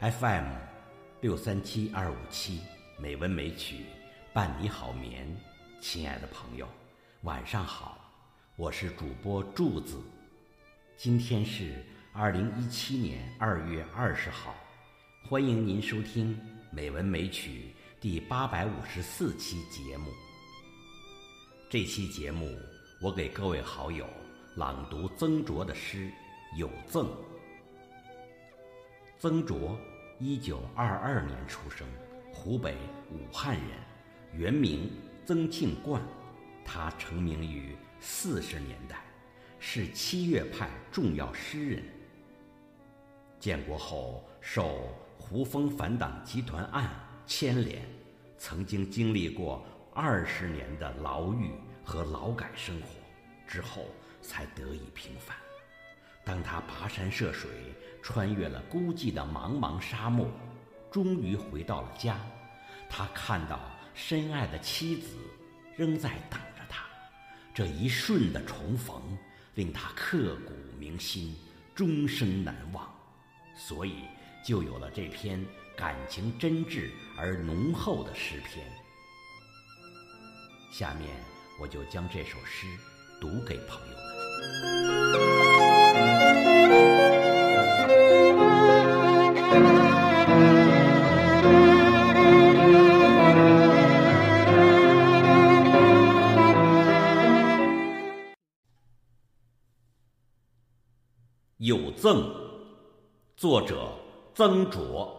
FM 六三七二五七美文美曲伴你好眠，亲爱的朋友，晚上好，我是主播柱子，今天是二零一七年二月二十号，欢迎您收听美文美曲第八百五十四期节目。这期节目我给各位好友朗读曾卓的诗《有赠》。曾卓。一九二二年出生，湖北武汉人，原名曾庆冠。他成名于四十年代，是七月派重要诗人。建国后受胡风反党集团案牵连，曾经经历过二十年的牢狱和劳改生活，之后才得以平反。当他跋山涉水，穿越了孤寂的茫茫沙漠，终于回到了家。他看到深爱的妻子仍在等着他，这一瞬的重逢令他刻骨铭心，终生难忘。所以，就有了这篇感情真挚而浓厚的诗篇。下面，我就将这首诗读给朋友们。有赠，作者曾卓。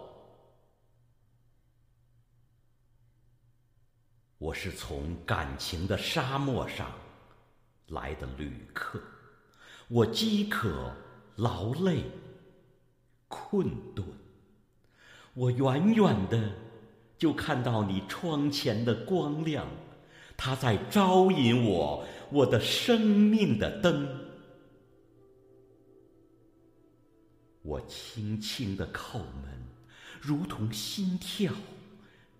我是从感情的沙漠上来的旅客，我饥渴、劳累、困顿，我远远的就看到你窗前的光亮，它在招引我，我的生命的灯。我轻轻的叩门，如同心跳。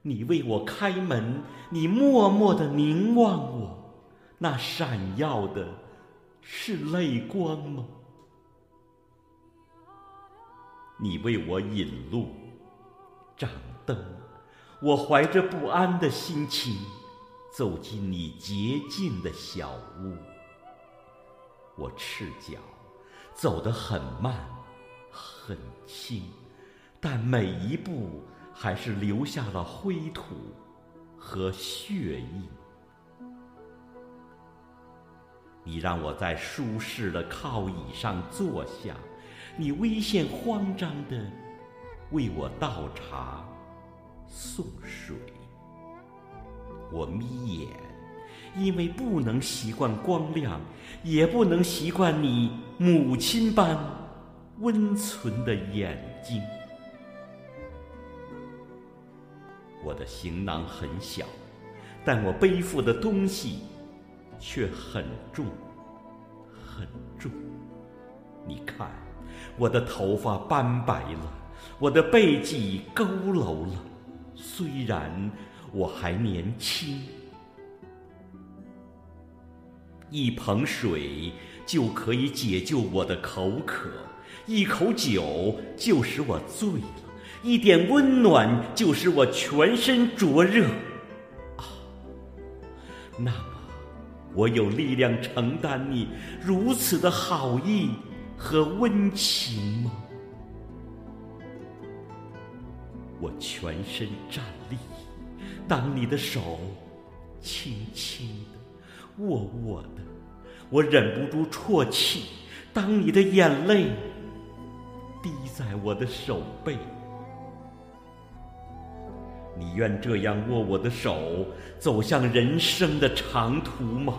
你为我开门，你默默的凝望我，那闪耀的是泪光吗？你为我引路，掌灯。我怀着不安的心情，走进你洁净的小屋。我赤脚，走得很慢。很轻，但每一步还是留下了灰土和血印。你让我在舒适的靠椅上坐下，你微现慌张的为我倒茶送水。我眯眼，因为不能习惯光亮，也不能习惯你母亲般。温存的眼睛。我的行囊很小，但我背负的东西却很重，很重。你看，我的头发斑白了，我的背脊佝偻了。虽然我还年轻，一捧水就可以解救我的口渴。一口酒就使我醉了，一点温暖就使我全身灼热。啊，那么我有力量承担你如此的好意和温情吗？我全身站立，当你的手轻轻的、握握的，我忍不住啜泣。当你的眼泪。滴在我的手背，你愿这样握我的手走向人生的长途吗？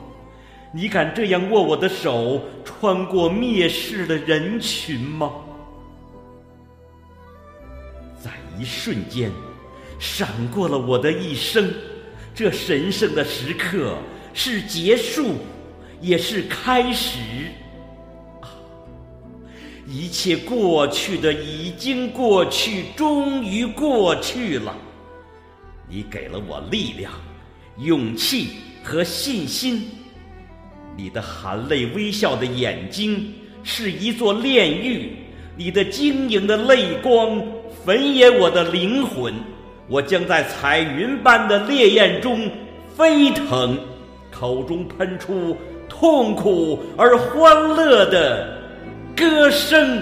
你敢这样握我的手穿过蔑视的人群吗？在一瞬间，闪过了我的一生。这神圣的时刻是结束，也是开始。一切过去的已经过去，终于过去了。你给了我力量、勇气和信心。你的含泪微笑的眼睛是一座炼狱，你的晶莹的泪光焚也我的灵魂。我将在彩云般的烈焰中飞腾，口中喷出痛苦而欢乐的歌声。